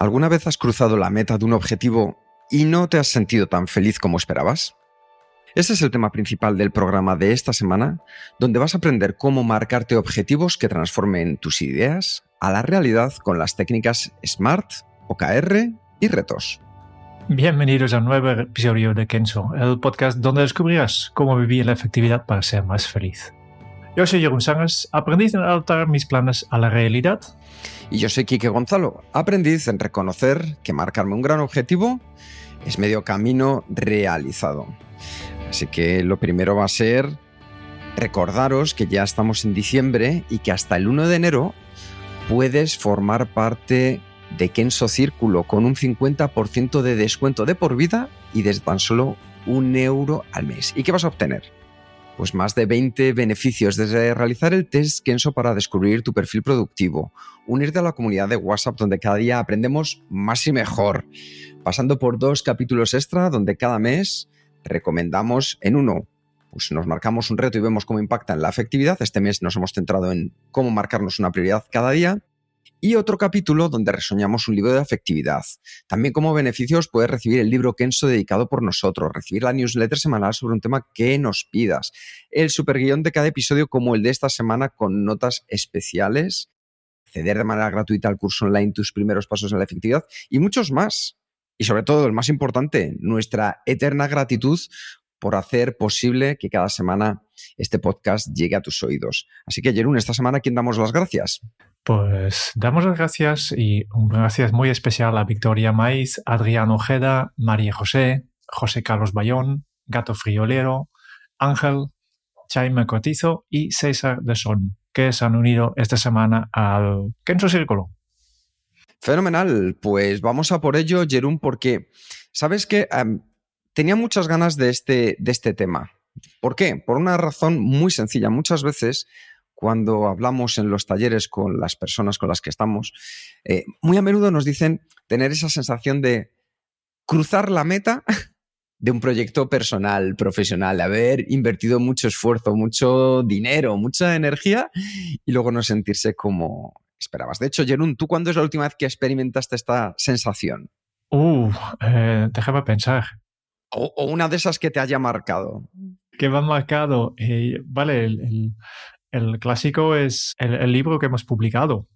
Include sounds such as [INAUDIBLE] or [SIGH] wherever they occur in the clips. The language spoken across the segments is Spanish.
¿Alguna vez has cruzado la meta de un objetivo y no te has sentido tan feliz como esperabas? Ese es el tema principal del programa de esta semana, donde vas a aprender cómo marcarte objetivos que transformen tus ideas a la realidad con las técnicas SMART, OKR y retos. Bienvenidos a un nuevo episodio de Kenzo, el podcast donde descubrirás cómo vivir la efectividad para ser más feliz. Yo soy Jeroen Sangas, aprendiz en adaptar mis planes a la realidad. Y yo soy Quique Gonzalo, aprendiz en reconocer que marcarme un gran objetivo es medio camino realizado. Así que lo primero va a ser recordaros que ya estamos en diciembre y que hasta el 1 de enero puedes formar parte de Kenso Círculo con un 50% de descuento de por vida y desde tan solo un euro al mes. ¿Y qué vas a obtener? Pues más de 20 beneficios desde realizar el test Kenso para descubrir tu perfil productivo, unirte a la comunidad de WhatsApp donde cada día aprendemos más y mejor, pasando por dos capítulos extra donde cada mes recomendamos en uno pues nos marcamos un reto y vemos cómo impacta en la efectividad. Este mes nos hemos centrado en cómo marcarnos una prioridad cada día. Y otro capítulo donde resoñamos un libro de afectividad. También como beneficios puedes recibir el libro Kenso dedicado por nosotros, recibir la newsletter semanal sobre un tema que nos pidas, el superguión de cada episodio como el de esta semana con notas especiales, acceder de manera gratuita al curso online Tus primeros pasos en la efectividad y muchos más. Y sobre todo, el más importante, nuestra eterna gratitud por hacer posible que cada semana este podcast llegue a tus oídos. Así que, Jerún, esta semana, ¿quién damos las gracias? Pues damos las gracias y un gracias muy especial a Victoria Maiz, Adrián Ojeda, María José, José Carlos Bayón, Gato Friolero, Ángel, Chaime Cotizo y César de Son, que se han unido esta semana al Kenzo Círculo. Fenomenal, pues vamos a por ello, Jerún, porque sabes que tenía muchas ganas de este, de este tema. ¿Por qué? Por una razón muy sencilla. Muchas veces cuando hablamos en los talleres con las personas con las que estamos, eh, muy a menudo nos dicen tener esa sensación de cruzar la meta [LAUGHS] de un proyecto personal, profesional, de haber invertido mucho esfuerzo, mucho dinero, mucha energía y luego no sentirse como esperabas. De hecho, Jerún, ¿tú cuándo es la última vez que experimentaste esta sensación? Uh, eh, déjame pensar. O, una de esas que te haya marcado. Que me ha marcado. Eh, vale, el, clásico es el, libro que hemos publicado,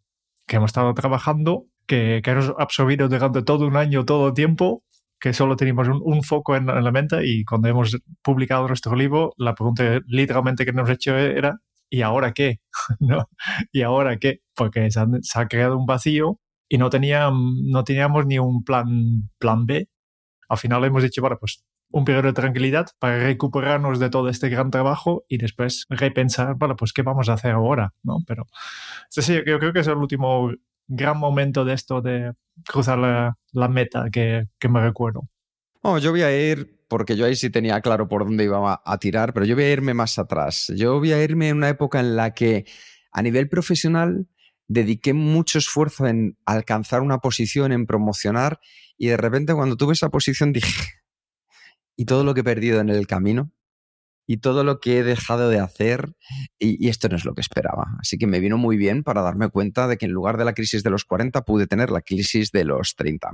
que hemos estado trabajando, que, hemos absorbido durante todo un año, todo el tiempo, que solo teníamos un, foco en, la mente y cuando hemos publicado nuestro libro, la pregunta literalmente que nos hemos hecho era, ¿y ahora qué? [LAUGHS] ¿Y ahora qué? Porque se, ha creado un vacío y no, no teníamos ni un plan, plan B al final hemos dicho, bueno, pues un periodo de tranquilidad para recuperarnos de todo este gran trabajo y después repensar, bueno, pues qué vamos a hacer ahora, ¿no? Pero sí, yo creo que es el último gran momento de esto de cruzar la, meta que, me recuerdo. Oh, yo voy a ir, porque yo ahí sí tenía claro por dónde iba a tirar, pero yo voy a irme más atrás. Yo voy a irme en una época en la que a nivel profesional dediqué mucho esfuerzo en alcanzar una posición, en promocionar y de repente cuando tuve esa posición dije, ¿y todo lo que he perdido en el camino? ¿Y todo lo que he dejado de hacer? Y, esto no es lo que esperaba. Así que me vino muy bien para darme cuenta de que en lugar de la crisis de los 40 pude tener la crisis de los 30.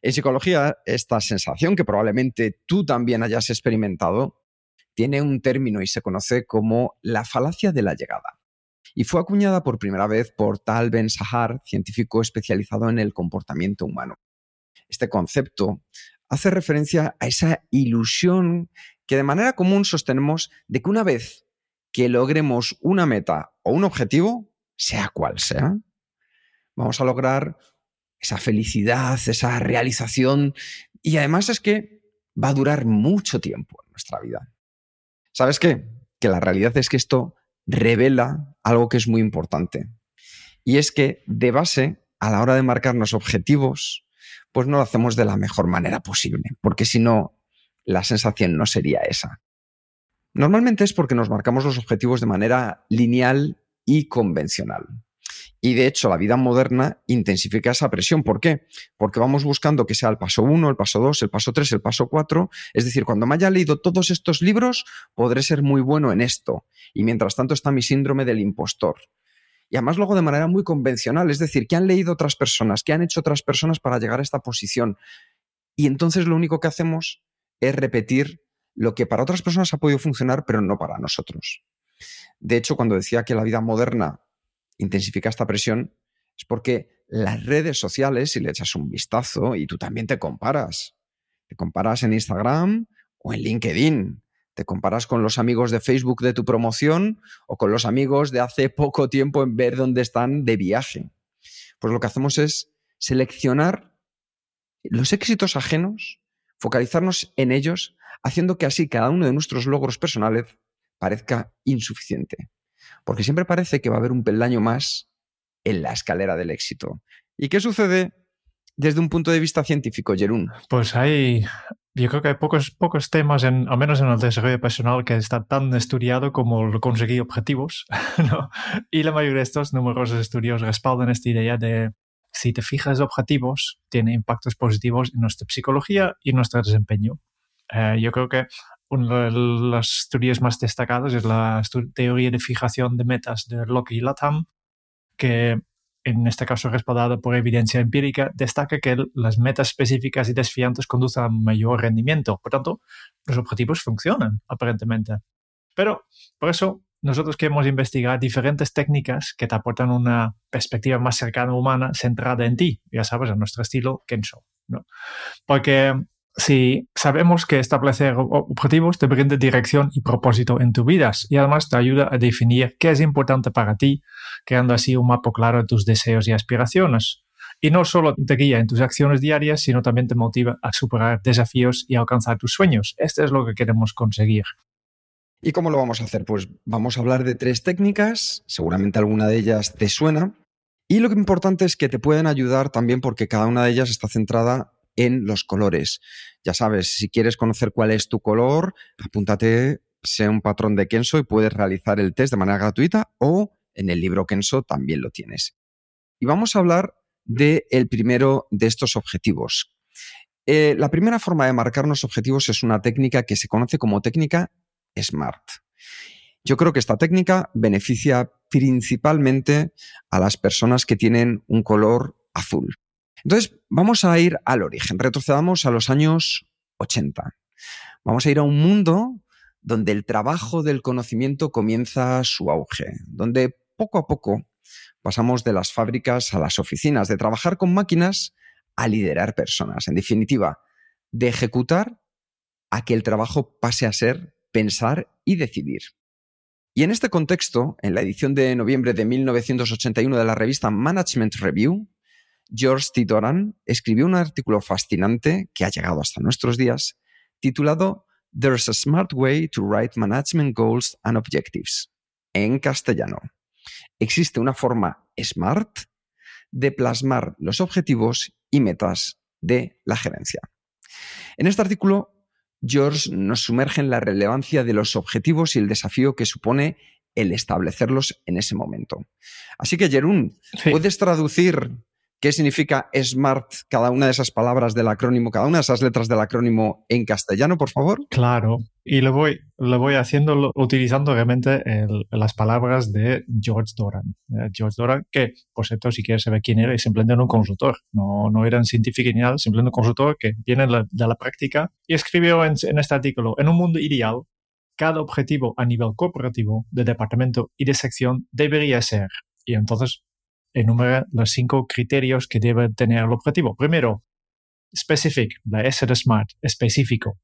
En psicología, esta sensación que probablemente tú también hayas experimentado tiene un término y se conoce como la falacia de la llegada. Y fue acuñada por primera vez por Tal Ben Sahar, científico especializado en el comportamiento humano este concepto hace referencia a esa ilusión que de manera común sostenemos de que una vez que logremos una meta o un objetivo, sea cual sea, vamos a lograr esa felicidad, esa realización y además es que va a durar mucho tiempo en nuestra vida. ¿Sabes qué? Que la realidad es que esto revela algo que es muy importante. Y es que de base, a la hora de marcarnos objetivos, pues no lo hacemos de la mejor manera posible, porque si no, la sensación no sería esa. Normalmente es porque nos marcamos los objetivos de manera lineal y convencional. Y de hecho, la vida moderna intensifica esa presión. ¿Por qué? Porque vamos buscando que sea el paso 1, el paso 2, el paso 3, el paso 4. Es decir, cuando me haya leído todos estos libros, podré ser muy bueno en esto. Y mientras tanto está mi síndrome del impostor. Y además luego de manera muy convencional, es decir, que han leído otras personas, que han hecho otras personas para llegar a esta posición. Y entonces lo único que hacemos es repetir lo que para otras personas ha podido funcionar, pero no para nosotros. De hecho, cuando decía que la vida moderna intensifica esta presión, es porque las redes sociales, si le echas un vistazo y tú también te comparas, te comparas en Instagram o en LinkedIn, te comparas con los amigos de Facebook de tu promoción o con los amigos de hace poco tiempo en ver dónde están de viaje. Pues lo que hacemos es seleccionar los éxitos ajenos, focalizarnos en ellos, haciendo que así cada uno de nuestros logros personales parezca insuficiente porque siempre parece que va a haber un peldaño más en la escalera del éxito. ¿Y qué sucede desde un punto de vista científico, Jerún? Pues hay, yo creo que hay pocos, pocos temas, en, al menos en el desarrollo personal, que está tan estudiado como conseguir objetivos. [LAUGHS] Y la mayoría de estos numerosos estudios respaldan esta idea de si te fijas objetivos, tiene impactos positivos en nuestra psicología y nuestro desempeño. Eh, yo creo que una de las teorías más destacadas es la teoría de fijación de metas de Locke y Latham, que en este caso respaldada por evidencia empírica, destaca que las metas específicas y desfiantes conducen a mayor rendimiento. Por tanto, los objetivos funcionan, aparentemente. Pero, por eso, nosotros queremos investigar diferentes técnicas que te aportan una perspectiva más cercana humana, centrada en ti, ya sabes, en nuestro estilo Kensho. ¿no? Porque si sabemos que establecer objetivos te brinda dirección y propósito en tu vida y además te ayuda a definir qué es importante para ti, creando así un mapa claro de tus deseos y aspiraciones. Y no solo te guía en tus acciones diarias, sino también te motiva a superar desafíos y alcanzar tus sueños. Esto es lo que queremos conseguir. ¿Y cómo lo vamos a hacer? Pues vamos a hablar de tres técnicas, seguramente alguna de ellas te suena. Y lo importante es que te pueden ayudar también porque cada una de ellas está centrada en los colores. Ya sabes, si quieres conocer cuál es tu color, apúntate, sea un patrón de Kenso y puedes realizar el test de manera gratuita o en el libro Kenso también lo tienes. Y vamos a hablar del el primero de estos objetivos. Eh, la primera forma de marcarnos objetivos es una técnica que se conoce como técnica SMART. Yo creo que esta técnica beneficia principalmente a las personas que tienen un color azul. Entonces, vamos a ir al origen, retrocedamos a los años 80. Vamos a ir a un mundo donde el trabajo del conocimiento comienza su auge, donde poco a poco pasamos de las fábricas a las oficinas, de trabajar con máquinas a liderar personas. En definitiva, de ejecutar a que el trabajo pase a ser pensar y decidir. Y en este contexto, en la edición de noviembre de 1981 de la revista Management Review, George T. Doran escribió un artículo fascinante que ha llegado hasta nuestros días, titulado There's a Smart Way to Write Management Goals and Objectives, en castellano. Existe una forma smart de plasmar los objetivos y metas de la gerencia. En este artículo, George nos sumerge en la relevancia de los objetivos y el desafío que supone el establecerlos en ese momento. Así que, Jerún, ¿puedes traducir qué significa SMART, cada una de esas palabras del acrónimo, cada una de esas letras del acrónimo en castellano, por favor? Claro, y lo voy, lo voy haciendo utilizando realmente las palabras de George Doran. Eh, George Doran, que, por cierto, si quieres saber quién era, es simplemente un consultor. No, no era un científico ni nada, simplemente un consultor que viene de la, práctica y escribió en, en este artículo, en un mundo ideal, cada objetivo a nivel corporativo, de departamento y de sección debería ser. Y entonces enumera los cinco criterios que debe tener el objetivo. Primero, specific, la S de SMART, específico,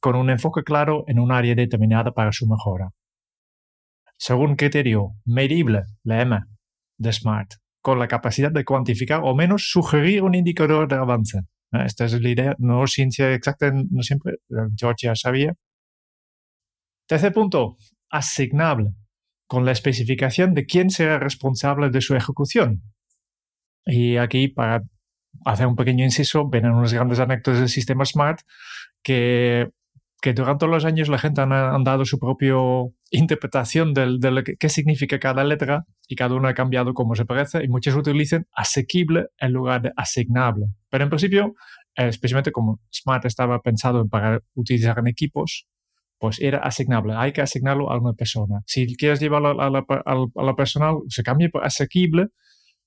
con un enfoque claro en un área determinada para su mejora. Segundo criterio, medible, la M de SMART, con la capacidad de cuantificar o menos sugerir un indicador de avance. Eh, esta es la idea, no ciencia exacta, no siempre, George ya sabía. Tercer punto, asignable, con la especificación de quién será responsable de su ejecución. Y aquí, para hacer un pequeño inciso, ven unos grandes anécdotas del sistema Smart que que durante los años la gente ha, dado su propia interpretación de, lo que, qué significa cada letra y cada uno ha cambiado como se parece y muchos utilizan asequible en lugar de asignable. Pero en principio, especialmente como Smart estaba pensado para utilizar en equipos, pues era asignable. Hay que asignarlo a una persona. Si quieres llevarlo a la, a la personal, se cambia por asequible,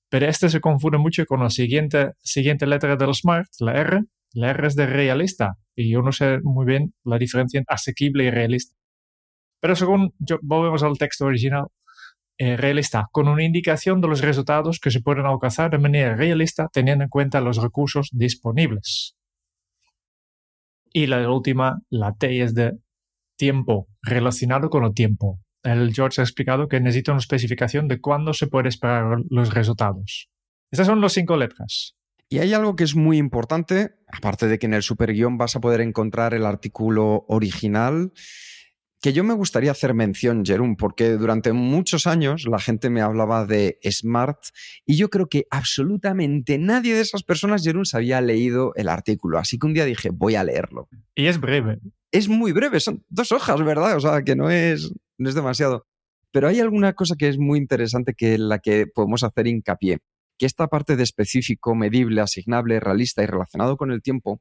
pero este se confunde mucho con la siguiente, siguiente letra del Smart, la R, la R es de realista y yo no sé muy bien la diferencia entre asequible y realista. Pero según yo, volvemos al texto original, eh, realista, con una indicación de los resultados que se pueden alcanzar de manera realista teniendo en cuenta los recursos disponibles. Y la última, la T es de tiempo, relacionado con el tiempo. El George ha explicado que necesita una especificación de cuándo se puede esperar los resultados. Estas son las cinco letras. Y hay algo que es muy importante, aparte de que en el superguión vas a poder encontrar el artículo original, que yo me gustaría hacer mención, Jerón, porque durante muchos años la gente me hablaba de Smart y yo creo que absolutamente nadie de esas personas, Jerón, se había leído el artículo. Así que un día dije, voy a leerlo. Y es breve. Es muy breve, son dos hojas, ¿verdad? O sea, que no es, no es demasiado. Pero hay alguna cosa que es muy interesante que la que podemos hacer hincapié que esta parte de específico, medible, asignable, realista y relacionado con el tiempo,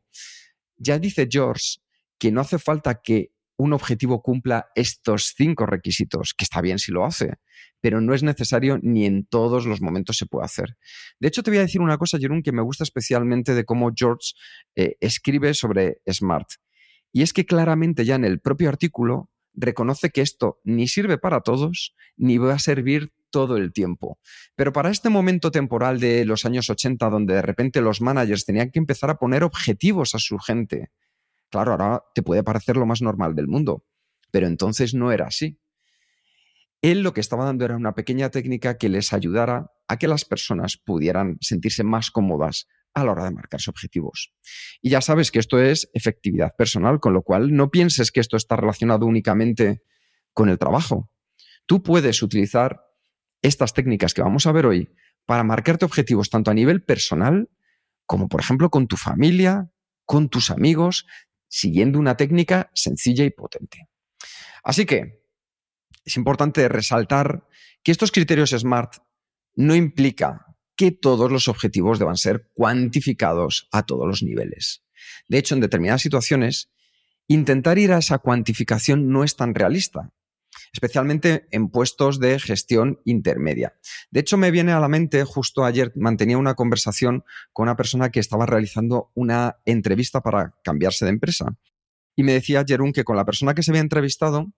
ya dice George que no hace falta que un objetivo cumpla estos cinco requisitos, que está bien si lo hace, pero no es necesario ni en todos los momentos se puede hacer. De hecho, te voy a decir una cosa, Jerón, que me gusta especialmente de cómo George eh, escribe sobre Smart. Y es que claramente ya en el propio artículo reconoce que esto ni sirve para todos, ni va a servir todo el tiempo. Pero para este momento temporal de los años 80, donde de repente los managers tenían que empezar a poner objetivos a su gente, claro, ahora te puede parecer lo más normal del mundo, pero entonces no era así. Él lo que estaba dando era una pequeña técnica que les ayudara a que las personas pudieran sentirse más cómodas a la hora de marcarse objetivos. Y ya sabes que esto es efectividad personal, con lo cual no pienses que esto está relacionado únicamente con el trabajo. Tú puedes utilizar estas técnicas que vamos a ver hoy para marcarte objetivos tanto a nivel personal como, por ejemplo, con tu familia, con tus amigos, siguiendo una técnica sencilla y potente. Así que es importante resaltar que estos criterios SMART no implica que todos los objetivos deban ser cuantificados a todos los niveles. De hecho, en determinadas situaciones, intentar ir a esa cuantificación no es tan realista, especialmente en puestos de gestión intermedia. De hecho, me viene a la mente, justo ayer mantenía una conversación con una persona que estaba realizando una entrevista para cambiarse de empresa. Y me decía Jerún que con la persona que se había entrevistado,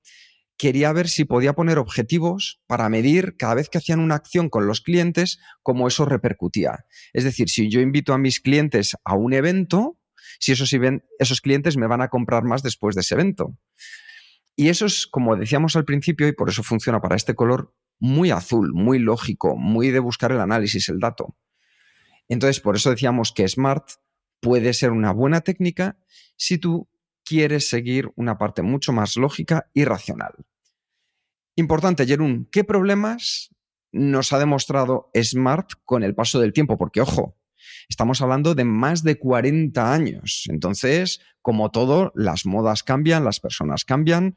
quería ver si podía poner objetivos para medir cada vez que hacían una acción con los clientes, cómo eso repercutía. Es decir, si yo invito a mis clientes a un evento, si esos, clientes me van a comprar más después de ese evento. Y eso es, como decíamos al principio, y por eso funciona para este color, muy azul, muy lógico, muy de buscar el análisis, el dato. Entonces, por eso decíamos que Smart puede ser una buena técnica si tú quieres seguir una parte mucho más lógica y racional. Importante, Jerún, ¿qué problemas nos ha demostrado Smart con el paso del tiempo? Porque, ojo, estamos hablando de más de 40 años. Entonces, como todo, las modas cambian, las personas cambian.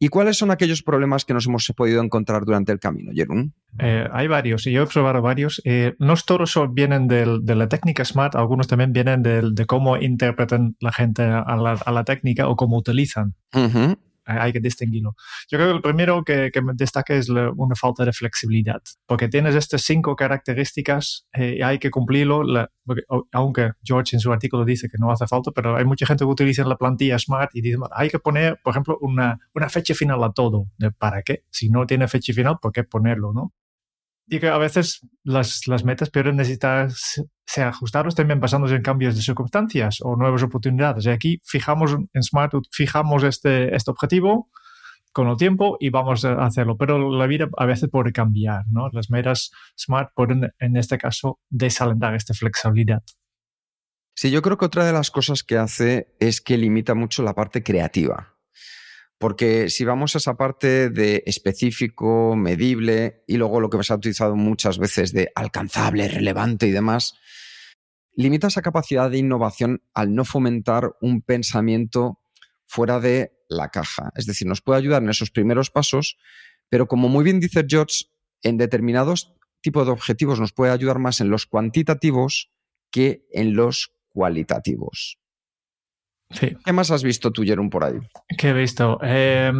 ¿Y cuáles son aquellos problemas que nos hemos podido encontrar durante el camino, Jerún? Eh, hay varios, y yo he observado varios. Eh, no todos vienen de la técnica SMART, algunos también vienen de, cómo interpretan la gente a la, técnica o cómo utilizan hay que distinguirlo. Yo creo que el primero que, me destaca es una falta de flexibilidad, porque tienes estas cinco características eh, y hay que cumplirlo, aunque George en su artículo dice que no hace falta, pero hay mucha gente que utiliza la plantilla Smart y dice, hay que poner, por ejemplo, una, una fecha final a todo. ¿Para qué? Si no tiene fecha final, ¿por qué ponerlo? ¿no? Y que a veces las, las metas pueden necesitar ser ajustados también basándose en cambios de circunstancias o nuevas oportunidades. Y aquí fijamos en Smart, fijamos este, este objetivo con el tiempo y vamos a hacerlo. Pero la vida a veces puede cambiar, ¿no? Las metas Smart pueden, en este caso, desalentar esta flexibilidad. Sí, yo creo que otra de las cosas que hace es que limita mucho la parte creativa. Porque si vamos a esa parte de específico, medible, y luego lo que se ha utilizado muchas veces de alcanzable, relevante y demás, limita esa capacidad de innovación al no fomentar un pensamiento fuera de la caja. Es decir, nos puede ayudar en esos primeros pasos, pero como muy bien dice George, en determinados tipos de objetivos nos puede ayudar más en los cuantitativos que en los cualitativos. ¿Qué más has visto tú, Jerón, por ahí? ¿Qué he visto? Eh,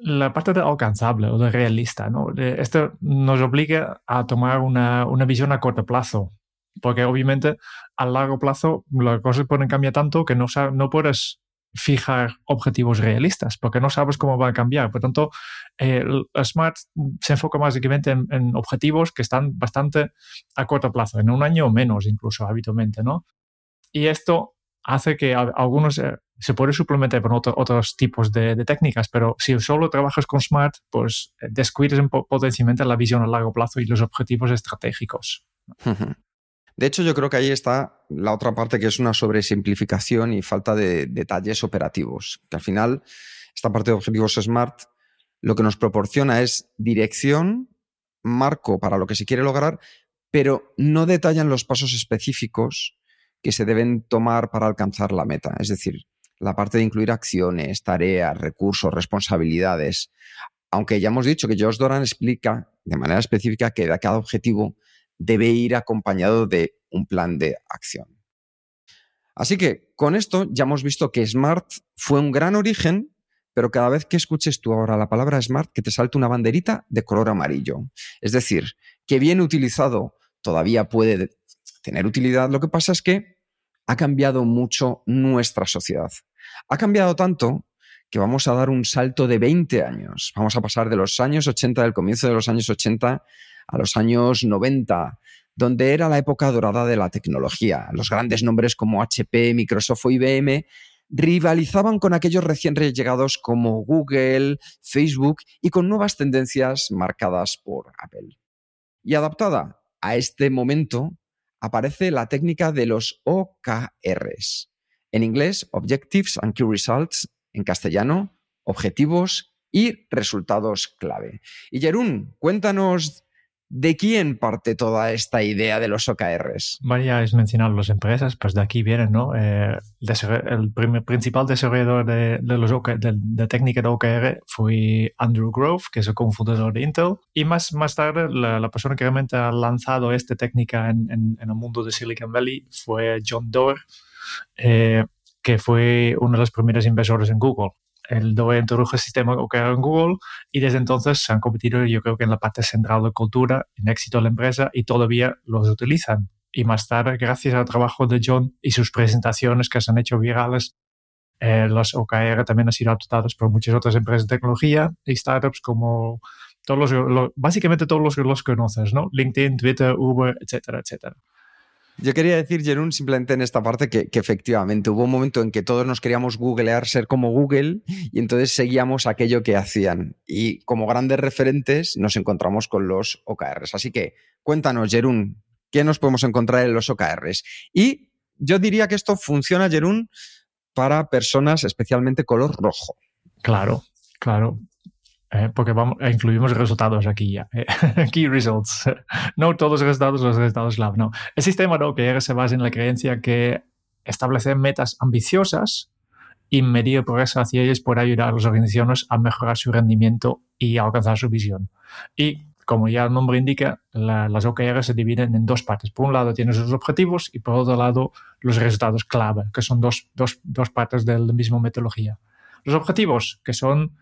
la parte de alcanzable o de realista. ¿no? Esto nos obliga a tomar una, visión a corto plazo, porque obviamente a largo plazo las cosas pueden cambiar tanto que no, no puedes fijar objetivos realistas, porque no sabes cómo va a cambiar. Por tanto, el Smart se enfoca básicamente en, en, objetivos que están bastante a corto plazo, en un año o menos incluso habitualmente, ¿no? Y esto hace que algunos eh, se puede suplementar con otros tipos de, técnicas, pero si solo trabajas con Smart, pues eh, descuides potencialmente la visión a largo plazo y los objetivos estratégicos. De hecho, yo creo que ahí está la otra parte que es una sobresimplificación y falta de detalles operativos. Que al final, esta parte de objetivos Smart lo que nos proporciona es dirección, marco para lo que se quiere lograr, pero no detallan los pasos específicos que se deben tomar para alcanzar la meta. Es decir, la parte de incluir acciones, tareas, recursos, responsabilidades. Aunque ya hemos dicho que Josh Doran explica de manera específica que cada objetivo debe ir acompañado de un plan de acción. Así que con esto ya hemos visto que Smart fue un gran origen, pero cada vez que escuches tú ahora la palabra Smart, que te salte una banderita de color amarillo. Es decir, que bien utilizado todavía puede tener utilidad. Lo que pasa es que ha cambiado mucho nuestra sociedad. Ha cambiado tanto que vamos a dar un salto de 20 años. Vamos a pasar de los años 80, del comienzo de los años 80 a los años 90, donde era la época dorada de la tecnología. Los grandes nombres como HP, Microsoft o IBM rivalizaban con aquellos recién llegados como Google, Facebook y con nuevas tendencias marcadas por Apple. Y adaptada a este momento, aparece la técnica de los OKRs. En inglés, Objectives and Key Results, en castellano, objetivos y resultados clave. Y Jerún, cuéntanos ¿De quién parte toda esta idea de los OKRs? Vaya, es mencionar las empresas, pues de aquí vienen, ¿no? Eh, el principal desarrollador de, los de, técnica de OKR fue Andrew Grove, que es el cofundador de Intel, y más, más tarde la, persona que realmente ha lanzado esta técnica en, en, el mundo de Silicon Valley fue John Doerr, eh, que fue uno de los primeros inversores en Google el DOE introdujo el sistema OKR en Google y desde entonces se han convertido yo creo que en la parte central de cultura, en éxito de la empresa y todavía los utilizan. Y más tarde, gracias al trabajo de John y sus presentaciones que se han hecho virales, eh, los OKR también han sido adoptados por muchas otras empresas de tecnología y startups como todos los, básicamente todos los que los conoces, ¿no? LinkedIn, Twitter, Uber, etcétera, etcétera. Yo quería decir, Jerún, simplemente en esta parte que, efectivamente hubo un momento en que todos nos queríamos googlear, ser como Google, y entonces seguíamos aquello que hacían. Y como grandes referentes nos encontramos con los OKRs. Así que cuéntanos, Jerún, ¿qué nos podemos encontrar en los OKRs? Y yo diría que esto funciona, Jerún, para personas especialmente color rojo. Claro, claro. Eh, porque vamos, eh, incluimos resultados aquí ya. Eh, [LAUGHS] key results. [LAUGHS] no todos los resultados, los resultados clave. No. El sistema de OKR se basa en la creencia que establecer metas ambiciosas y medir progreso hacia ellas puede ayudar a las organizaciones a mejorar su rendimiento y a alcanzar su visión. Y como ya el nombre indica, las OKR se dividen en dos partes. Por un lado tienes los objetivos y por otro lado los resultados clave, que son dos, dos, dos partes de la misma metodología. Los objetivos, que son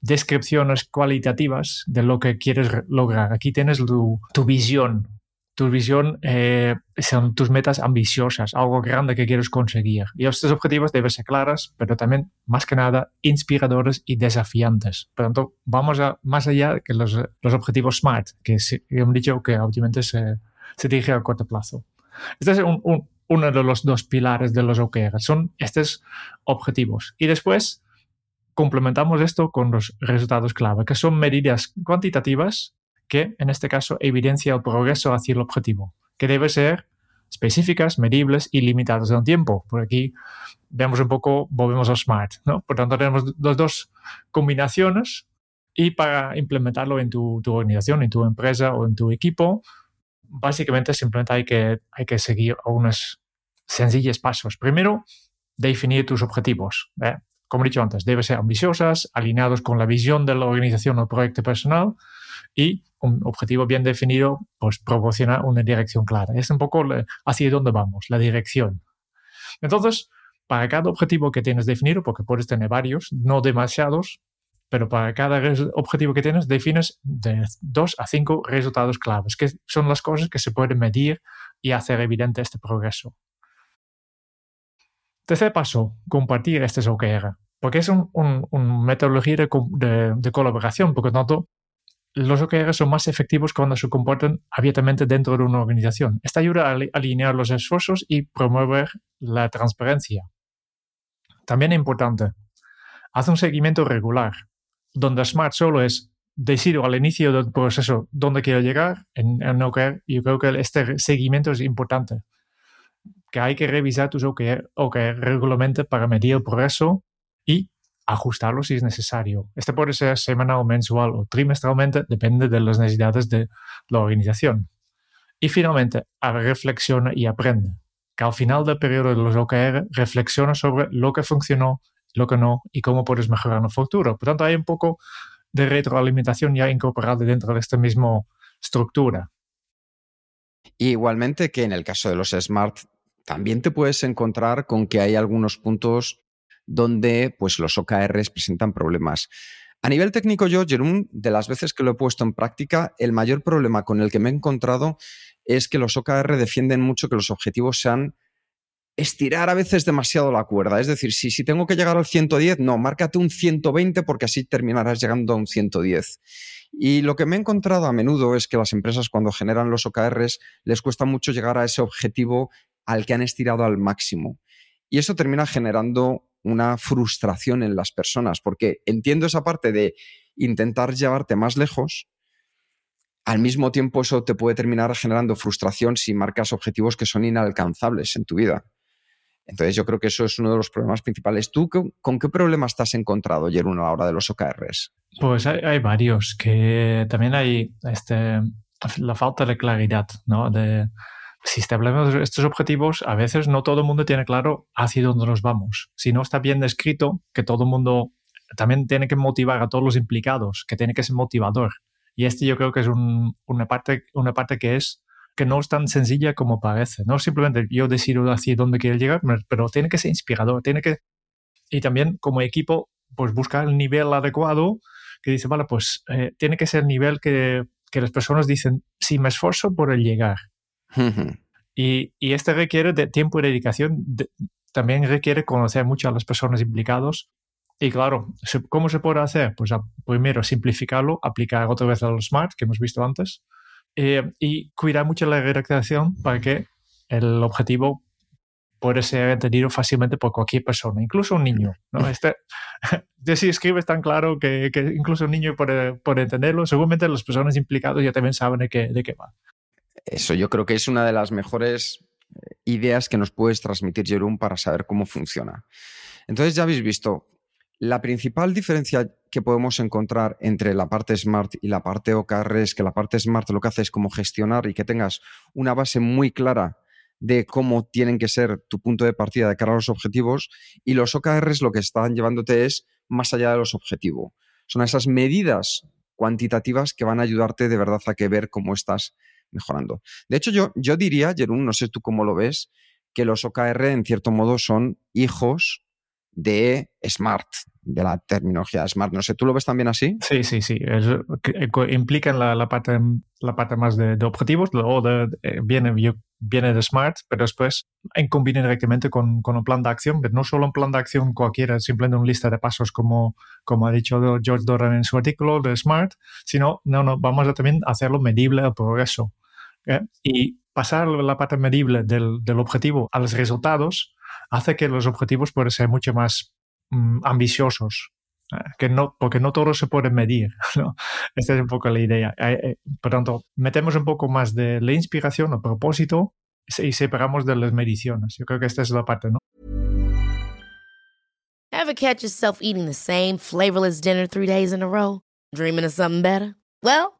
descripciones cualitativas de lo que quieres lograr. Aquí tienes tu, visión. Tu visión eh, son tus metas ambiciosas, algo grande que quieres conseguir. Y estos objetivos deben ser claras, pero también, más que nada, inspiradores y desafiantes. Por lo tanto, vamos a, más allá que los, objetivos SMART, que hemos dicho que obviamente se, se dirige a corto plazo. Este es uno de los dos pilares de los OKR. Son estos objetivos. Y después complementamos esto con los resultados clave, que son medidas cuantitativas que, en este caso, evidencia el progreso hacia el objetivo, que debe ser específicas, medibles y limitadas en el tiempo. Por aquí vemos un poco, volvemos al SMART, ¿no? Por tanto, tenemos las dos combinaciones y para implementarlo en tu, tu, organización, en tu empresa o en tu equipo, básicamente simplemente hay que, hay que seguir unos sencillos pasos. Primero, definir tus objetivos. ¿eh? Como he dicho antes, deben ser ambiciosas, alineados con la visión de la organización o proyecto personal y un objetivo bien definido pues proporciona una dirección clara. Es un poco hacia dónde vamos, la dirección. Entonces, para cada objetivo que tienes definido, porque puedes tener varios, no demasiados, pero para cada objetivo que tienes defines de dos a cinco resultados claves, que son las cosas que se pueden medir y hacer evidente este progreso. Tercer paso, compartir estos OKR, porque es una un, metodología de, colaboración, porque tanto los OKR son más efectivos cuando se comportan abiertamente dentro de una organización. Esto ayuda a alinear los esfuerzos y promover la transparencia. También es importante, haz un seguimiento regular, donde Smart solo es decido al inicio del proceso dónde quiero llegar en, en OKR. Yo creo que este seguimiento es importante que hay que revisar tus OKR, regularmente para medir el progreso y ajustarlo si es necesario. Este puede ser semanal, mensual o trimestralmente, depende de las necesidades de la organización. Y finalmente, reflexiona y aprende. Que al final del periodo de los OKR, reflexiona sobre lo que funcionó, lo que no y cómo puedes mejorar en el futuro. Por tanto, hay un poco de retroalimentación ya incorporada dentro de esta misma estructura. igualmente que en el caso de los Smart también te puedes encontrar con que hay algunos puntos donde pues, los OKRs presentan problemas. A nivel técnico, yo, Jerón, de las veces que lo he puesto en práctica, el mayor problema con el que me he encontrado es que los OKR defienden mucho que los objetivos sean estirar a veces demasiado la cuerda. Es decir, si, si tengo que llegar al 110, no, márcate un 120 porque así terminarás llegando a un 110. Y lo que me he encontrado a menudo es que las empresas cuando generan los OKRs les cuesta mucho llegar a ese objetivo al que han estirado al máximo. Y eso termina generando una frustración en las personas, porque entiendo esa parte de intentar llevarte más lejos, al mismo tiempo eso te puede terminar generando frustración si marcas objetivos que son inalcanzables en tu vida. Entonces yo creo que eso es uno de los problemas principales. ¿Tú con qué problemas estás encontrado, Jerún, a la hora de los OKRs? Pues hay, varios, que también hay este, la falta de claridad, ¿no? De, si establecemos estos objetivos, a veces no todo el mundo tiene claro hacia dónde nos vamos. Si no está bien descrito, que todo el mundo también tiene que motivar a todos los implicados, que tiene que ser motivador. Y este yo creo que es una, parte, una parte que es que no es tan sencilla como parece. No simplemente yo decido hacia dónde quiero llegar, pero tiene que ser inspirador, tiene que... Y también como equipo, pues buscar el nivel adecuado que dice, vale, pues eh, tiene que ser el nivel que, que las personas dicen, si me esfuerzo por el llegar, y, y, este requiere de tiempo y dedicación, también requiere conocer mucho a las personas implicadas. Y claro, ¿cómo se puede hacer? Pues primero simplificarlo, aplicar otra vez a los SMART que hemos visto antes, eh, y cuidar mucho la redactación para que el objetivo puede ser entendido fácilmente por cualquier persona, incluso un niño. ¿no? [LAUGHS] Este, [LAUGHS] si escribes tan claro que, que, incluso un niño puede, puede entenderlo, seguramente las personas implicadas ya también saben de qué, de qué va. Eso yo creo que es una de las mejores eh, ideas que nos puedes transmitir, Jerón, para saber cómo funciona. Entonces ya habéis visto, la principal diferencia que podemos encontrar entre la parte Smart y la parte OKR es que la parte Smart lo que hace es como gestionar y que tengas una base muy clara de cómo tienen que ser tu punto de partida de cara a los objetivos y los OKRs lo que están llevándote es más allá de los objetivos. Son esas medidas cuantitativas que van a ayudarte de verdad a que ver cómo estás mejorando. De hecho, yo, yo diría, Jerún, no sé tú cómo lo ves, que los OKR en cierto modo son hijos de Smart, de la terminología Smart. No sé, ¿tú lo ves también así? Sí, sí, sí. Eh, implican la, la, parte, la parte más de, objetivos, o de, eh, viene, viene de Smart, pero después en combina directamente con, con, un plan de acción, no solo un plan de acción cualquiera, simplemente una lista de pasos como, como ha dicho George Doran en su artículo de Smart, sino, no, no, vamos a también hacerlo medible el progreso. ¿Eh? Y pasar la parte medible del, del, objetivo a los resultados hace que los objetivos puedan ser mucho más mm, ambiciosos. ¿eh? Que no, porque no todos se pueden medir. [LAUGHS] ¿no? Esta es un poco la idea. Eh, por tanto, metemos un poco más de la inspiración, el propósito, y separamos de las mediciones. Yo creo que esta es la parte, ¿no? Ever catch yourself eating the same flavorless dinner three days in a row? Dreaming of something better? Well,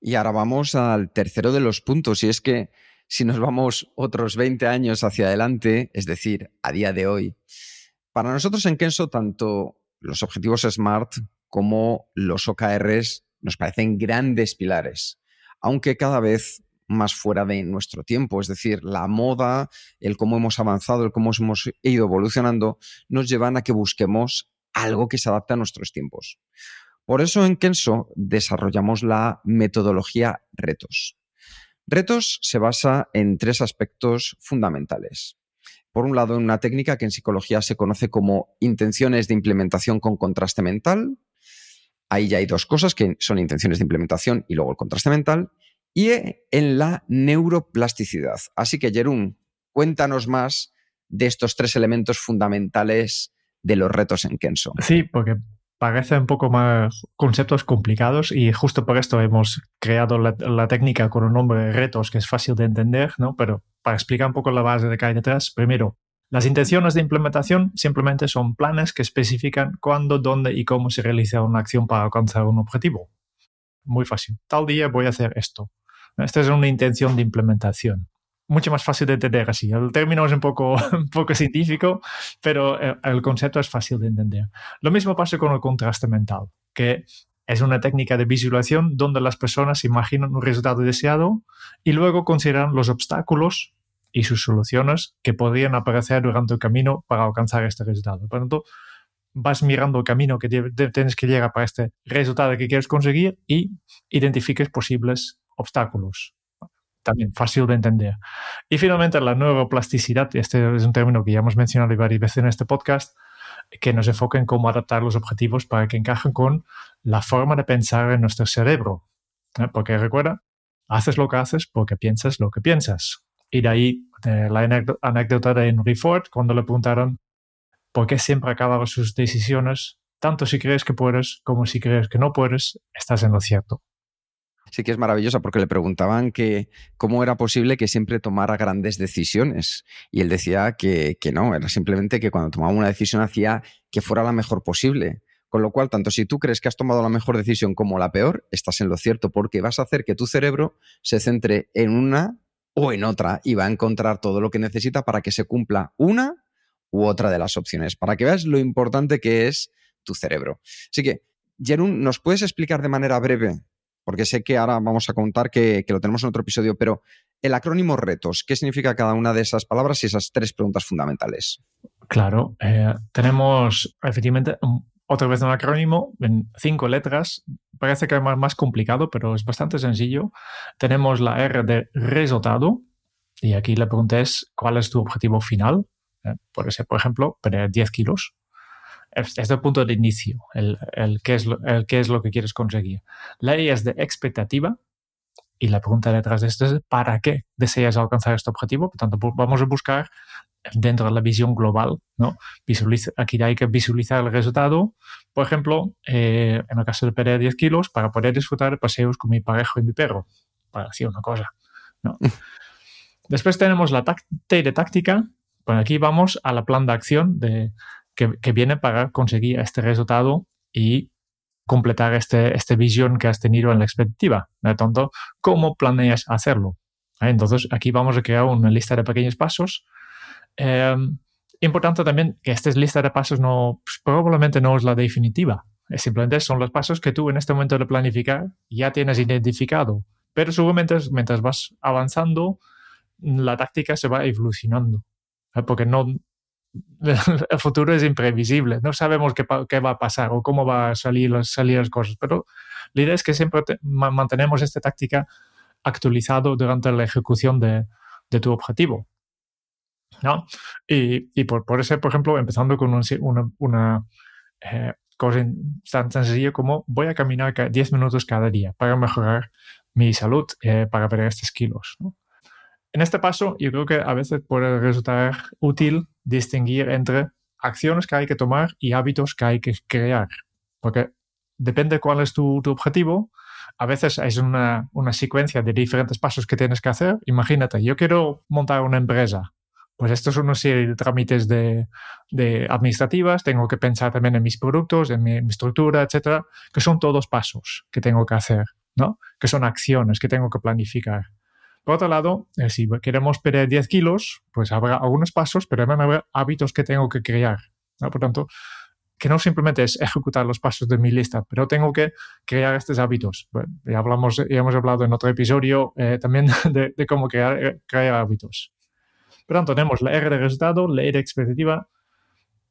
Y ahora vamos al tercero de los puntos, y es que si nos vamos otros 20 años hacia adelante, es decir, a día de hoy, para nosotros en Kenso, tanto los objetivos SMART como los OKRs nos parecen grandes pilares, aunque cada vez más fuera de nuestro tiempo. Es decir, la moda, el cómo hemos avanzado, el cómo hemos ido evolucionando, nos llevan a que busquemos algo que se adapte a nuestros tiempos. Por eso en Kenso desarrollamos la metodología retos. Retos se basa en tres aspectos fundamentales. Por un lado, en una técnica que en psicología se conoce como intenciones de implementación con contraste mental. Ahí ya hay dos cosas que son intenciones de implementación y luego el contraste mental. Y en la neuroplasticidad. Así que, Jerún, cuéntanos más de estos tres elementos fundamentales de los retos en Kenso. Sí, porque parece un poco más conceptos complicados y justo por esto hemos creado la, técnica con un nombre de retos que es fácil de entender, ¿no? Pero para explicar un poco la base de que hay detrás, primero, las intenciones de implementación simplemente son planes que especifican cuándo, dónde y cómo se realiza una acción para alcanzar un objetivo. Muy fácil. Tal día voy a hacer esto. Esta es una intención de implementación mucho más fácil de entender así. El término es un poco, [LAUGHS] un poco científico, pero eh, el concepto es fácil de entender. Lo mismo pasa con el contraste mental, que es una técnica de visualización donde las personas imaginan un resultado deseado y luego consideran los obstáculos y sus soluciones que podrían aparecer durante el camino para alcanzar este resultado. Por lo tanto, vas mirando el camino que tienes que llegar para este resultado que quieres conseguir y identifiques posibles obstáculos también fácil de entender. Y finalmente la neuroplasticidad, este es un término que ya hemos mencionado varias veces en este podcast, que nos enfoca en cómo adaptar los objetivos para que encajen con la forma de pensar en nuestro cerebro. ¿eh? Porque recuerda, haces lo que haces porque piensas lo que piensas. Y de ahí eh, la anécdota de Henry Ford, cuando le preguntaron por qué siempre acababa sus decisiones, tanto si crees que puedes como si crees que no puedes, estás en lo cierto sí que es maravillosa porque le preguntaban que cómo era posible que siempre tomara grandes decisiones. Y él decía que, que no, era simplemente que cuando tomaba una decisión hacía que fuera la mejor posible. Con lo cual, tanto si tú crees que has tomado la mejor decisión como la peor, estás en lo cierto, porque vas a hacer que tu cerebro se centre en una o en otra y va a encontrar todo lo que necesita para que se cumpla una u otra de las opciones, para que veas lo importante que es tu cerebro. Así que, Jerún, ¿nos puedes explicar de manera breve porque sé que ahora vamos a contar que, lo tenemos en otro episodio, pero el acrónimo retos, ¿qué significa cada una de esas palabras y esas tres preguntas fundamentales? Claro, eh, tenemos efectivamente otra vez un acrónimo en cinco letras. Parece que es más, complicado, pero es bastante sencillo. Tenemos la R de resultado, y aquí la pregunta es, ¿cuál es tu objetivo final? Eh, puede ser, por ejemplo, perder 10 kilos es el punto de inicio, el, el, qué es lo, el qué es lo que quieres conseguir. La I es de expectativa y la pregunta detrás de esto es ¿para qué deseas alcanzar este objetivo? Por tanto, vamos a buscar dentro de la visión global, ¿no? aquí hay que visualizar el resultado. Por ejemplo, eh, en el caso de perder 10 kilos, para poder disfrutar de paseos con mi pareja y mi perro, para decir una cosa. ¿no? [LAUGHS] Después tenemos la T de táctica. Bueno, aquí vamos a la plan de acción de que, viene para conseguir este resultado y completar este, este visión que has tenido en la expectativa. De tanto, ¿cómo planeas hacerlo? Entonces, aquí vamos a crear una lista de pequeños pasos Em, importante también que esta lista de pasos no, pues, probablemente no es la definitiva. Simplemente son los pasos que tú en este momento de planificar ya tienes identificado. Pero seguramente mientras vas avanzando, la táctica se va evolucionando. ¿eh? Porque no, [LAUGHS] el futuro es imprevisible. No sabemos qué, qué, va a pasar o cómo va a salir, salir las cosas. Pero la idea es que siempre mantenemos esta táctica actualizado durante la ejecución de, de tu objetivo. ¿no? Y, y por, por, eso, por ejemplo, empezando con una, una eh, cosa tan, tan sencilla como voy a caminar 10 minutos cada día para mejorar mi salud, eh, para perder estos kilos. ¿no? En este paso, yo creo que a veces puede resultar útil distinguir entre acciones que hay que tomar y hábitos que hay que crear, porque depende cuál es tu, objetivo. A veces es una, una, secuencia de diferentes pasos que tienes que hacer. Imagínate, yo quiero montar una empresa. Pues estos son una serie de trámites de, de administrativas, tengo que pensar también en mis productos, en mi, mi estructura, etcétera, que son todos pasos que tengo que hacer, ¿no? Que son acciones que tengo que planificar. Por otro lado, eh, si queremos perder 10 kilos, pues habrá algunos pasos, pero también habrá hábitos que tengo que crear. ¿no? Por tanto, que no simplemente es ejecutar los pasos de mi lista, pero tengo que crear estos hábitos. Ya, hablamos, ya hemos hablado en otro episodio eh, también [LAUGHS] de, de, cómo crear, eh, crear hábitos. Por tanto, tenemos la R de resultado, la E de expectativa,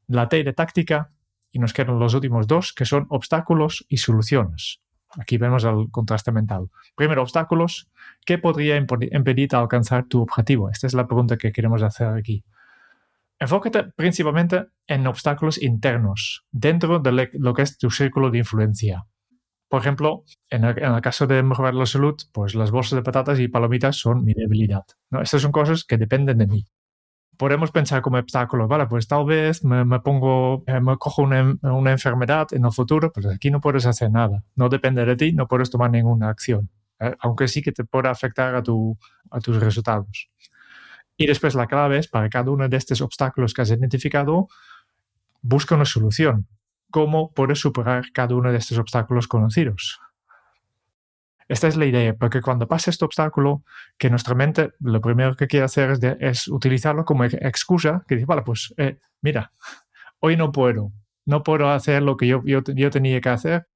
la T de táctica y nos quedan los últimos dos, que son obstáculos y soluciones. Aquí vemos el contraste mental. Primero, obstáculos. ¿Qué podría impedirte alcanzar tu objetivo? Esta es la pregunta que queremos hacer aquí. Enfócate principalmente en obstáculos internos, dentro de lo que es tu círculo de influencia. Por ejemplo, en el, en el, caso de mejorar la salud, pues las bolsas de patatas y palomitas son mi debilidad. ¿no? Estas son cosas que dependen de mí podemos pensar como obstáculo, vale, pues tal vez me, me pongo, eh, me cojo una, una, enfermedad en el futuro, pero aquí no puedes hacer nada. No depende de ti, no puedes tomar ninguna acción, eh, aunque sí que te pueda afectar a, tu, a tus resultados. Y después la clave es, para cada uno de estos obstáculos que has identificado, busca una solución. ¿Cómo puedes superar cada uno de estos obstáculos conocidos? Esta es la idea, porque cuando pasa este obstáculo, que nuestra mente lo primero que quiere hacer es, utilizarlo como excusa, que dice, vale, pues eh, mira, [LAUGHS] hoy no puedo, no puedo hacer lo que yo, yo, tenía que hacer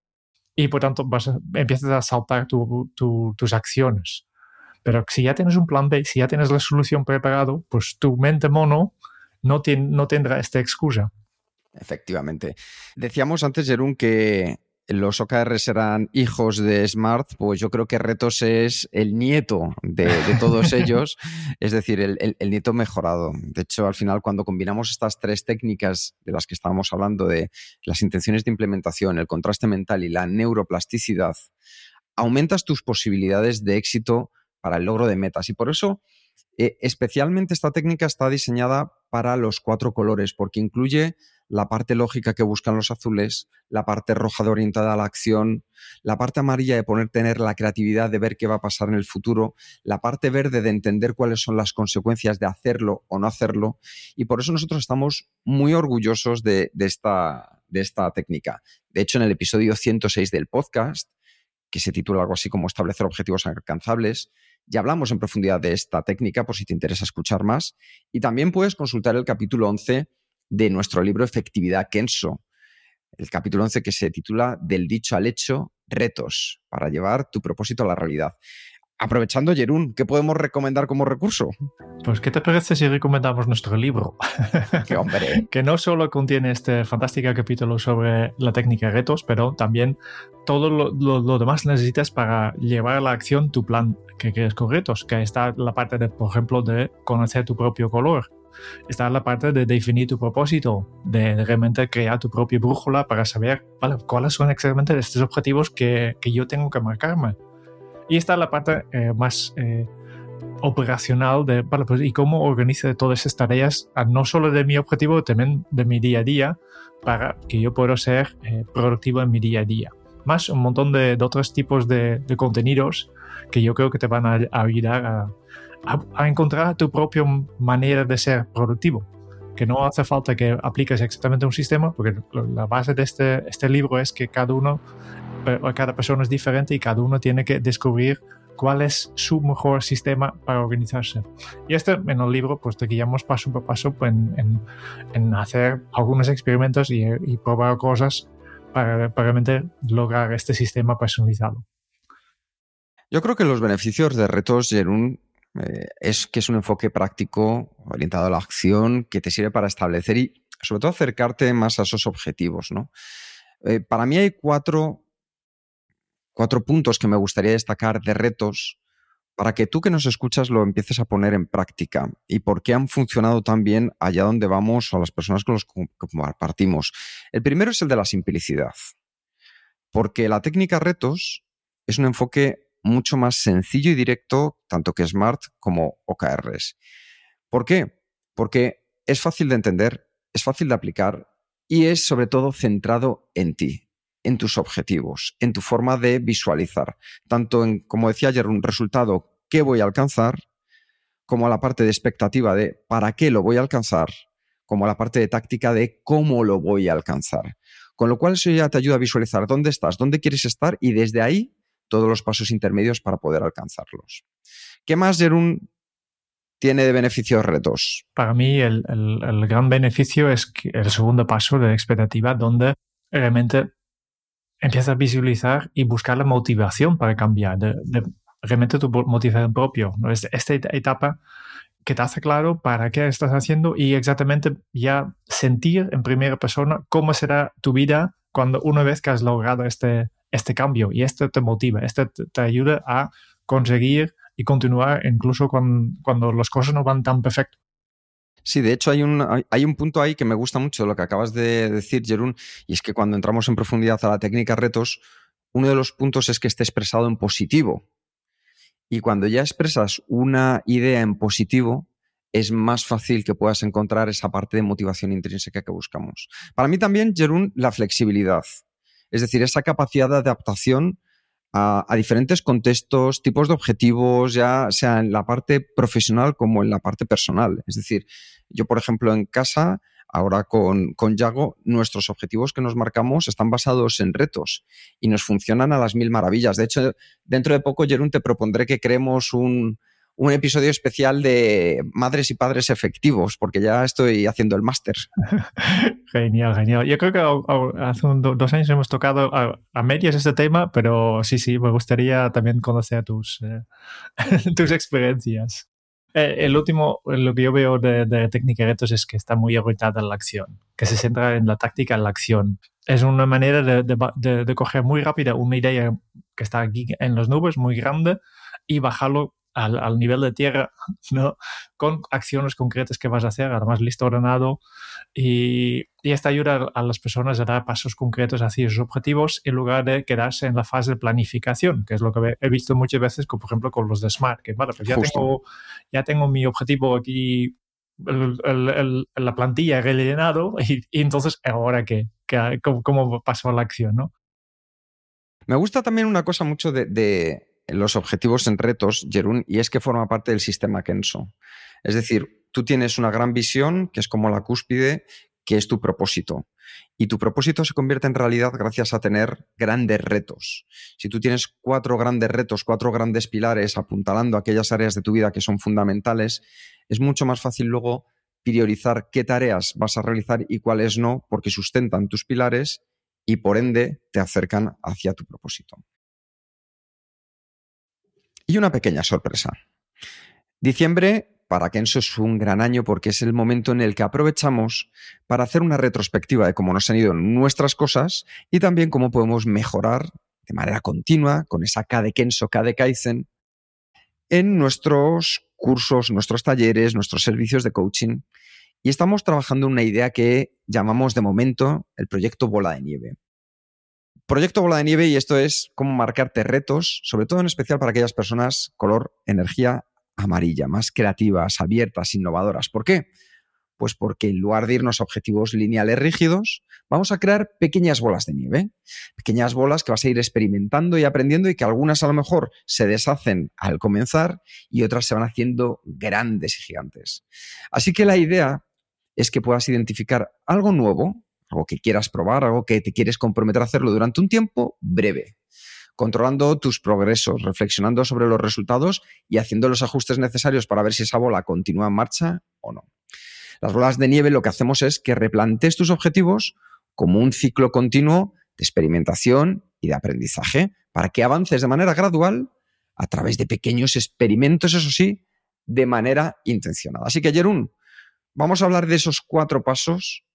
y por tanto vas a, empiezas a saltar tu, tu, tus acciones. Pero si ya tienes un plan B, si ya tienes la solución preparado, pues tu mente mono no, tiene, no tendrá esta excusa. Efectivamente. Decíamos antes, Jerún, que los OKR serán hijos de Smart, pues yo creo que Retos es el nieto de, de todos [LAUGHS] ellos, es decir, el, el, el, nieto mejorado. De hecho, al final, cuando combinamos estas tres técnicas de las que estábamos hablando, de las intenciones de implementación, el contraste mental y la neuroplasticidad, aumentas tus posibilidades de éxito para el logro de metas. Y por eso, eh, especialmente esta técnica está diseñada para los cuatro colores, porque incluye la parte lógica que buscan los azules, la parte roja de orientada a la acción, la parte amarilla de poner tener la creatividad de ver qué va a pasar en el futuro, la parte verde de entender cuáles son las consecuencias de hacerlo o no hacerlo. Y por eso nosotros estamos muy orgullosos de, esta, de esta técnica. De hecho, en el episodio 106 del podcast, que se titula algo así como establecer objetivos alcanzables, ya hablamos en profundidad de esta técnica por si te interesa escuchar más. Y también puedes consultar el capítulo 11 de nuestro libro Efectividad Kenso, el capítulo 11 que se titula Del dicho al hecho, retos para llevar tu propósito a la realidad. Aprovechando, Jerún, ¿qué podemos recomendar como recurso? Pues, ¿qué te parece si recomendamos nuestro libro? [LAUGHS] ¡Qué hombre! que no solo contiene este fantástico capítulo sobre la técnica de retos, pero también todo lo, lo, lo, demás necesitas para llevar a la acción tu plan que quieres con retos, que está la parte, de, por ejemplo, de conocer tu propio color, está la parte de definir tu propósito, de realmente crear tu propia brújula para saber cuáles son exactamente estos objetivos que, yo tengo que marcarme. Y está la parte eh, más eh, operacional de, pues, y cómo organizo todas esas tareas, no solo de mi objetivo, también de mi día a día, para que yo pueda ser eh, productivo en mi día a día. Más un montón de, de otros tipos de, de, contenidos que yo creo que te van a, a ayudar a, a, a, encontrar tu propia manera de ser productivo. Que no hace falta que apliques exactamente un sistema, porque la base de este, este libro es que cada uno, cada persona es diferente y cada uno tiene que descubrir cuál es su mejor sistema para organizarse. Y este en el libro pues te guiamos paso por paso en, en, hacer algunos experimentos y, probar cosas para, para realmente lograr este sistema personalizado. Yo creo que los beneficios de retos, Jerún, eh, es que es un enfoque práctico, orientado a la acción, que te sirve para establecer y sobre todo acercarte más a esos objetivos. ¿no? Eh, para mí hay cuatro, cuatro puntos que me gustaría destacar de retos para que tú que nos escuchas lo empieces a poner en práctica y por qué han funcionado tan bien allá donde vamos o a las personas con las que partimos. El primero es el de la simplicidad, porque la técnica retos es un enfoque mucho más sencillo y directo, tanto que Smart como OKRs. ¿Por qué? Porque es fácil de entender, es fácil de aplicar y es sobre todo centrado en ti, en tus objetivos, en tu forma de visualizar, tanto en, como decía ayer, un resultado que voy a alcanzar, como a la parte de expectativa de para qué lo voy a alcanzar, como a la parte de táctica de cómo lo voy a alcanzar. Con lo cual eso ya te ayuda a visualizar dónde estás, dónde quieres estar y desde ahí todos los pasos intermedios para poder alcanzarlos. ¿Qué más, Jerún, tiene de beneficios retos? Para mí el, gran beneficio es el segundo paso de expectativa, donde realmente empiezas a visualizar y buscar la motivación para cambiar, de, realmente tu motivación propio. ¿no? Esta etapa que te hace claro para qué estás haciendo y exactamente ya sentir en primera persona cómo será tu vida cuando una vez que has logrado este, este cambio y esto te motiva, esto te, ayuda a conseguir y continuar incluso cuando, las cosas no van tan perfecto. Sí, de hecho hay un, hay un punto ahí que me gusta mucho lo que acabas de decir, Jerún, y es que cuando entramos en profundidad a la técnica retos, uno de los puntos es que esté expresado en positivo. Y cuando ya expresas una idea en positivo, es más fácil que puedas encontrar esa parte de motivación intrínseca que buscamos. Para mí también, Jerún, la flexibilidad. Es decir, esa capacidad de adaptación a, diferentes contextos, tipos de objetivos, ya sea en la parte profesional como en la parte personal. Es decir, yo, por ejemplo, en casa, ahora con, con Yago, nuestros objetivos que nos marcamos están basados en retos y nos funcionan a las mil maravillas. De hecho, dentro de poco, Jerún, te propondré que creemos un, un episodio especial de madres y padres efectivos, porque ya estoy haciendo el máster. [LAUGHS] genial, genial. Yo creo que hace dos años hemos tocado a, medias este tema, pero sí, sí, me gustaría también conocer tus, eh, [LAUGHS] tus experiencias. Eh, el último, lo que yo veo de, de técnica de retos es que está muy orientada en la acción, que se centra en la táctica, en la acción. Es una manera de, de, de coger muy rápida una idea que está aquí en las nubes, muy grande, y bajarlo al, nivel de tierra, [LAUGHS] ¿no? Con acciones concretas que vas a hacer, además listo, ordenado, y, y esta ayuda a las personas a dar pasos concretos hacia sus objetivos en lugar de quedarse en la fase de planificación, que es lo que he visto muchas veces, por ejemplo, con los de Smart, que vale, pues ya tengo, ya tengo mi objetivo aquí la plantilla rellenado y, y, entonces ahora qué, cómo, cómo, paso a la acción, ¿no? Me gusta también una cosa mucho de, los objetivos en retos, Jerún, y es que forma parte del sistema Kenso. Es decir, tú tienes una gran visión, que es como la cúspide, que es tu propósito. Y tu propósito se convierte en realidad gracias a tener grandes retos. Si tú tienes cuatro grandes retos, cuatro grandes pilares apuntalando aquellas áreas de tu vida que son fundamentales, es mucho más fácil luego priorizar qué tareas vas a realizar y cuáles no, porque sustentan tus pilares y por ende te acercan hacia tu propósito. Y una pequeña sorpresa. Diciembre para Kenso es un gran año porque es el momento en el que aprovechamos para hacer una retrospectiva de cómo nos han ido nuestras cosas y también cómo podemos mejorar de manera continua con esa K de Kenso, K de Kaizen en nuestros cursos, nuestros talleres, nuestros servicios de coaching. Y estamos trabajando en una idea que llamamos de momento el proyecto Bola de Nieve. Proyecto Bola de Nieve y esto es cómo marcarte retos, sobre todo en especial para aquellas personas color energía amarilla, más creativas, abiertas, innovadoras. ¿Por qué? Pues porque en lugar de irnos a objetivos lineales rígidos, vamos a crear pequeñas bolas de nieve. Pequeñas bolas que vas a ir experimentando y aprendiendo y que algunas a lo mejor se deshacen al comenzar y otras se van haciendo grandes y gigantes. Así que la idea es que puedas identificar algo nuevo, algo que quieras probar, algo que te quieres comprometer a hacerlo durante un tiempo breve. controlando tus progresos, reflexionando sobre los resultados y haciendo los ajustes necesarios para ver si esa bola continúa en marcha o no. Las bolas de nieve lo que hacemos es que replantes tus objetivos como un ciclo continuo de experimentación y de aprendizaje para que avances de manera gradual a través de pequeños experimentos, eso sí, de manera intencionada. Así que, Jerún, vamos a hablar de esos cuatro pasos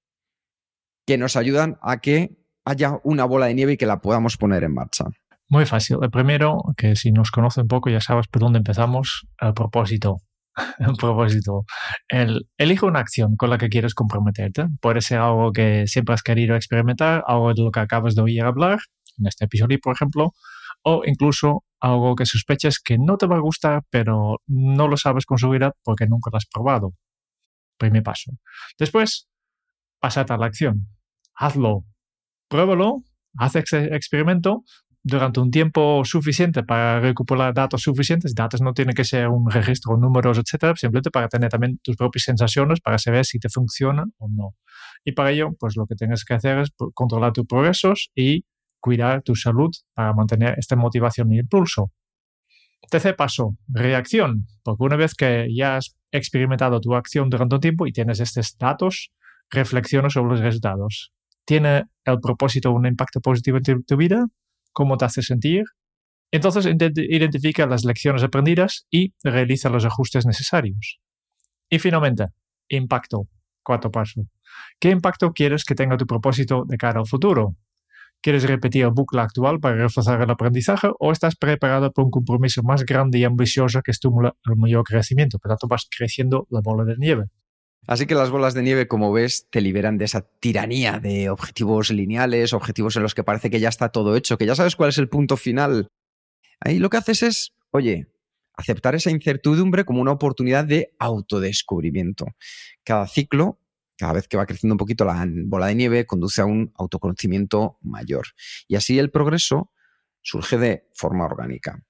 que nos ayudan a que haya una bola de nieve y que la podamos poner en marcha. Muy fácil. El primero, que si nos conoce un poco ya sabes por dónde empezamos, el propósito. [LAUGHS] El propósito. El, elige una acción con la que quieres comprometerte. Puede ser algo que siempre has querido experimentar, algo de lo que acabas de oír hablar, en este episodio, por ejemplo, o incluso algo que sospechas que no te va a gustar, pero no lo sabes con seguridad porque nunca lo has probado. Primer paso. Después, pasate a la acción. Hazlo. Pruébalo, haz ese experimento durante un tiempo suficiente para recuperar datos suficientes. Datos no tienen que ser un registro, números, etcétera, simplemente para tener también tus propias sensaciones para saber si te funciona o no. Y para ello, pues lo que tienes que hacer es controlar tus progresos y cuidar tu salud para mantener esta motivación y impulso. Tercer paso, reacción, porque una vez que ya has experimentado tu acción durante un tiempo y tienes estos datos, reflexiona sobre los resultados. ¿Tiene el propósito un impacto positivo en tu, vida? ¿Cómo te hace sentir? Entonces identifica las lecciones aprendidas y realiza los ajustes necesarios. Y finalmente, impacto. Cuarto paso. ¿Qué impacto quieres que tenga tu propósito de cara al futuro? ¿Quieres repetir el bucle actual para reforzar el aprendizaje o estás preparado para un compromiso más grande y ambicioso que estimula el mayor crecimiento? Por tanto, vas creciendo la bola de nieve. Así que las bolas de nieve, como ves, te liberan de esa tiranía de objetivos lineales, objetivos en los que parece que ya está todo hecho, que ya sabes cuál es el punto final. Ahí lo que haces es, oye, aceptar esa incertidumbre como una oportunidad de autodescubrimiento. Cada ciclo cada vez que va creciendo un poquito la bola de nieve, conduce a un autoconocimiento mayor. Y así el progreso surge de forma orgánica.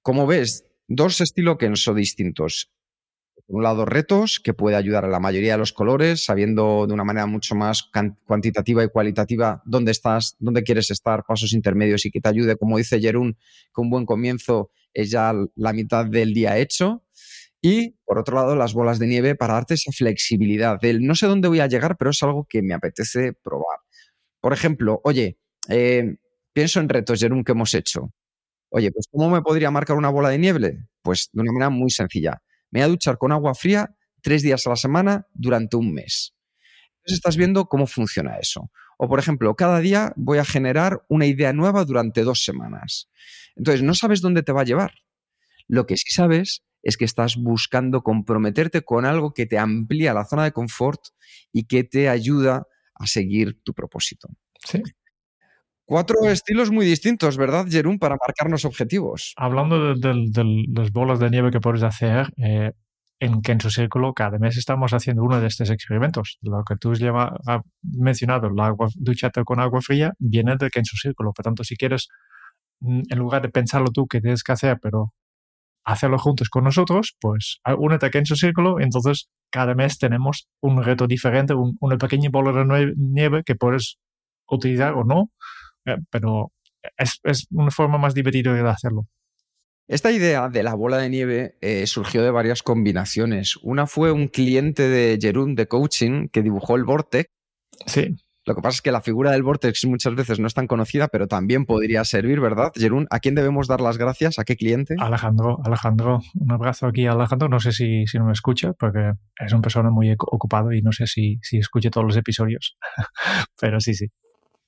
Como ves, dos estilos que son distintos. Por un lado, retos, que puede ayudar a la mayoría de los colores, sabiendo de una manera mucho más cuantitativa y cualitativa dónde estás, dónde quieres estar, pasos intermedios y que te ayude, como dice Jerún, que un buen comienzo es ya la mitad del día hecho. Y, por otro lado, las bolas de nieve para darte esa flexibilidad del no sé dónde voy a llegar, pero es algo que me apetece probar. Por ejemplo, oye, eh, pienso en retos, Jerón, que hemos hecho. Oye, pues ¿cómo me podría marcar una bola de nieve? Pues de una manera muy sencilla. Me voy a duchar con agua fría tres días a la semana durante un mes. Entonces estás viendo cómo funciona eso. O, por ejemplo, cada día voy a generar una idea nueva durante dos semanas. Entonces, no sabes dónde te va a llevar. Lo que sí sabes es que estás buscando comprometerte con algo que te amplía la zona de confort y que te ayuda a seguir tu propósito. Sí. Cuatro estilos muy distintos, ¿verdad, Jerún, para marcarnos objetivos? Hablando de, las bolas de nieve que puedes hacer, eh, en Kenzo Círculo cada mes estamos haciendo uno de estos experimentos. Lo que tú has mencionado, el agua, duchate con agua fría, viene de Kenzo Círculo. Por tanto, si quieres, mm, en lugar de pensarlo tú que tienes que hacer, pero hacerlo juntos con nosotros, pues únete aquí en su círculo. Entonces, cada mes tenemos un reto diferente, una pequeña bola de nieve que puedes utilizar o no, pero es, una forma más divertida de hacerlo. Esta idea de la bola de nieve eh, surgió de varias combinaciones. Una fue un cliente de Jerún de coaching que dibujó el vortex. Sí. Lo que pasa es que la figura del Vortex muchas veces no es tan conocida, pero también podría servir, ¿verdad? Jerún, ¿a quién debemos dar las gracias? ¿A qué cliente? Alejandro, Alejandro, un abrazo aquí a Alejandro. No sé si, si no me escucha, porque es un persona muy ocupado y no sé si, si escuche todos los episodios, [LAUGHS] pero sí, sí.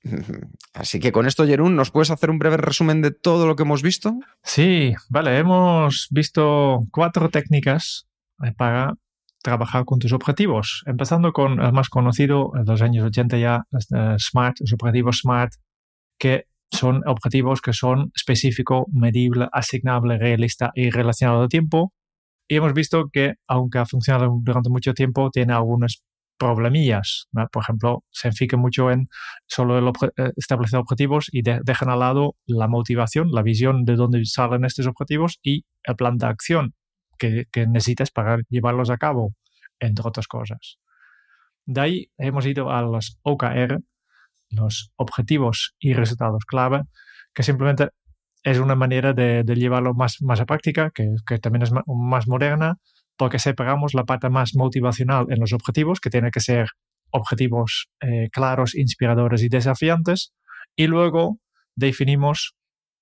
[LAUGHS] Así que con esto, Jerún, ¿nos puedes hacer un breve resumen de todo lo que hemos visto? Sí, vale, hemos visto cuatro técnicas para trabajar con tus objetivos, empezando con el más conocido de los años 80 ya, eh, SMART, los objetivos SMART, que son objetivos que son específico, medible, asignable, realista y relacionado de tiempo. Y hemos visto que, aunque ha funcionado durante mucho tiempo, tiene algunos problemillas. Por ejemplo, se enfoca mucho en solo el eh, establecer objetivos y dejan al lado la motivación, la visión de dónde salen estos objetivos y el plan de acción que, necesitas para llevarlos a cabo, entre otras cosas. De ahí hemos ido a los OKR, los objetivos y resultados clave, que simplemente es una manera de, llevarlo más, más a práctica, que, que también es más moderna, porque separamos la parte más motivacional en los objetivos, que tiene que ser objetivos eh, claros, inspiradores y desafiantes, y luego definimos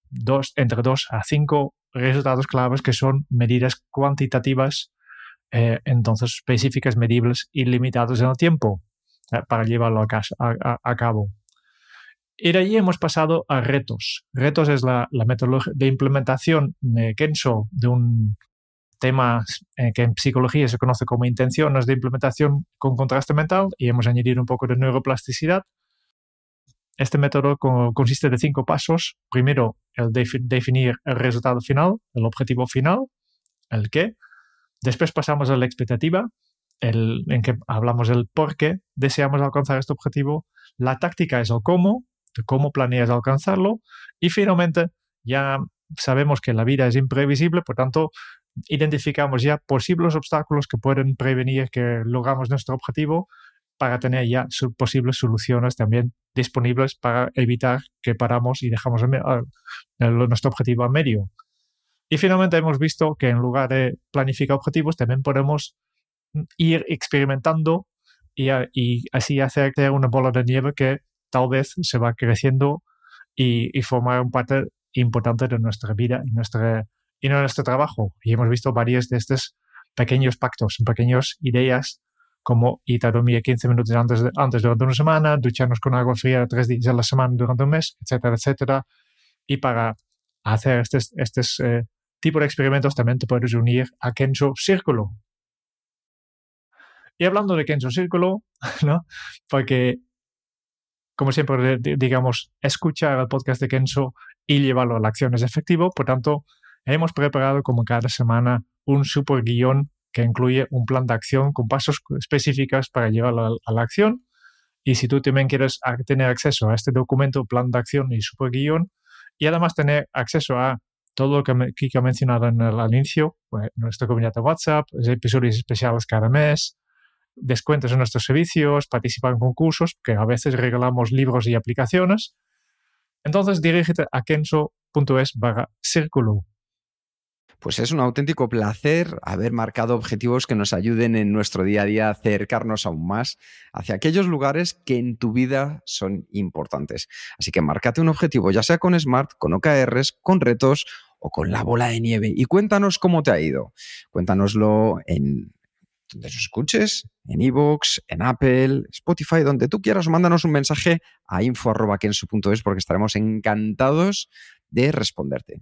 dos, entre dos a cinco resultados claves que son medidas cuantitativas, eh, entonces específicas, medibles y limitadas en el tiempo eh, para llevarlo a, cabo. Y de allí hemos pasado a retos. Retos es la, la metodología de implementación de de un tema eh, que en psicología se conoce como intenciones de implementación con contraste mental y hemos añadido un poco de neuroplasticidad. Este método consiste de cinco pasos. Primero, el definir el resultado final, el objetivo final, el qué. Después pasamos a la expectativa, el, en que hablamos del por qué deseamos alcanzar este objetivo. La táctica es el cómo, de cómo planeas alcanzarlo. Y finalmente, ya sabemos que la vida es imprevisible, por tanto, identificamos ya posibles obstáculos que pueden prevenir que logramos nuestro objetivo para tener ya posibles soluciones también disponibles para evitar que paramos y dejamos nuestro objetivo a medio. Y finalmente hemos visto que en lugar de planificar objetivos también podemos ir experimentando y, así hacer una bola de nieve que tal vez se va creciendo y, y formar un parte importante de nuestra vida y nuestra y no nuestro trabajo. Y hemos visto varios de estos pequeños pactos, pequeñas ideas como ir a dormir 15 minutos antes, de, antes durante una semana, ducharnos con agua fría tres días a la semana durante un mes, etcétera, etcétera. Y para hacer estos, estos eh, tipos de experimentos también te puedes unir a Kenzo Círculo. Y hablando de Kenzo Círculo, [LAUGHS] ¿no? porque como siempre, digamos, escuchar el podcast de Kenzo y llevarlo a la acción es efectivo, por tanto, Hemos preparado como cada semana un super guion que incluye un plan de acción con pasos específicos para llevarlo a, la acción. Y si tú también quieres tener acceso a este documento, plan de acción y super guion, y además tener acceso a todo lo que Kika ha mencionado en el inicio, pues, nuestra comunidad de WhatsApp, episodios especiales cada mes, descuentos en nuestros servicios, participar en concursos, que a veces regalamos libros y aplicaciones. Entonces dirígete a kenso.es barra círculo pues es un auténtico placer haber marcado objetivos que nos ayuden en nuestro día a día a acercarnos aún más hacia aquellos lugares que en tu vida son importantes. Así que márcate un objetivo, ya sea con Smart, con OKRs, con retos o con la bola de nieve y cuéntanos cómo te ha ido. Cuéntanoslo en donde nos escuches, en iVoox, en Apple, Spotify, donde tú quieras, o mándanos un mensaje a info.kensu.es porque estaremos encantados de responderte.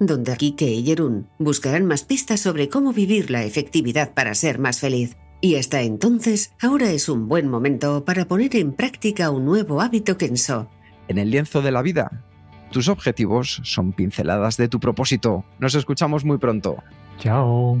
donde Kike y Jerún buscarán más pistas sobre cómo vivir la efectividad para ser más feliz. Y hasta entonces, ahora es un buen momento para poner en práctica un nuevo hábito Kenso. En el lienzo de la vida, tus objetivos son pinceladas de tu propósito. Nos escuchamos muy pronto. Chao.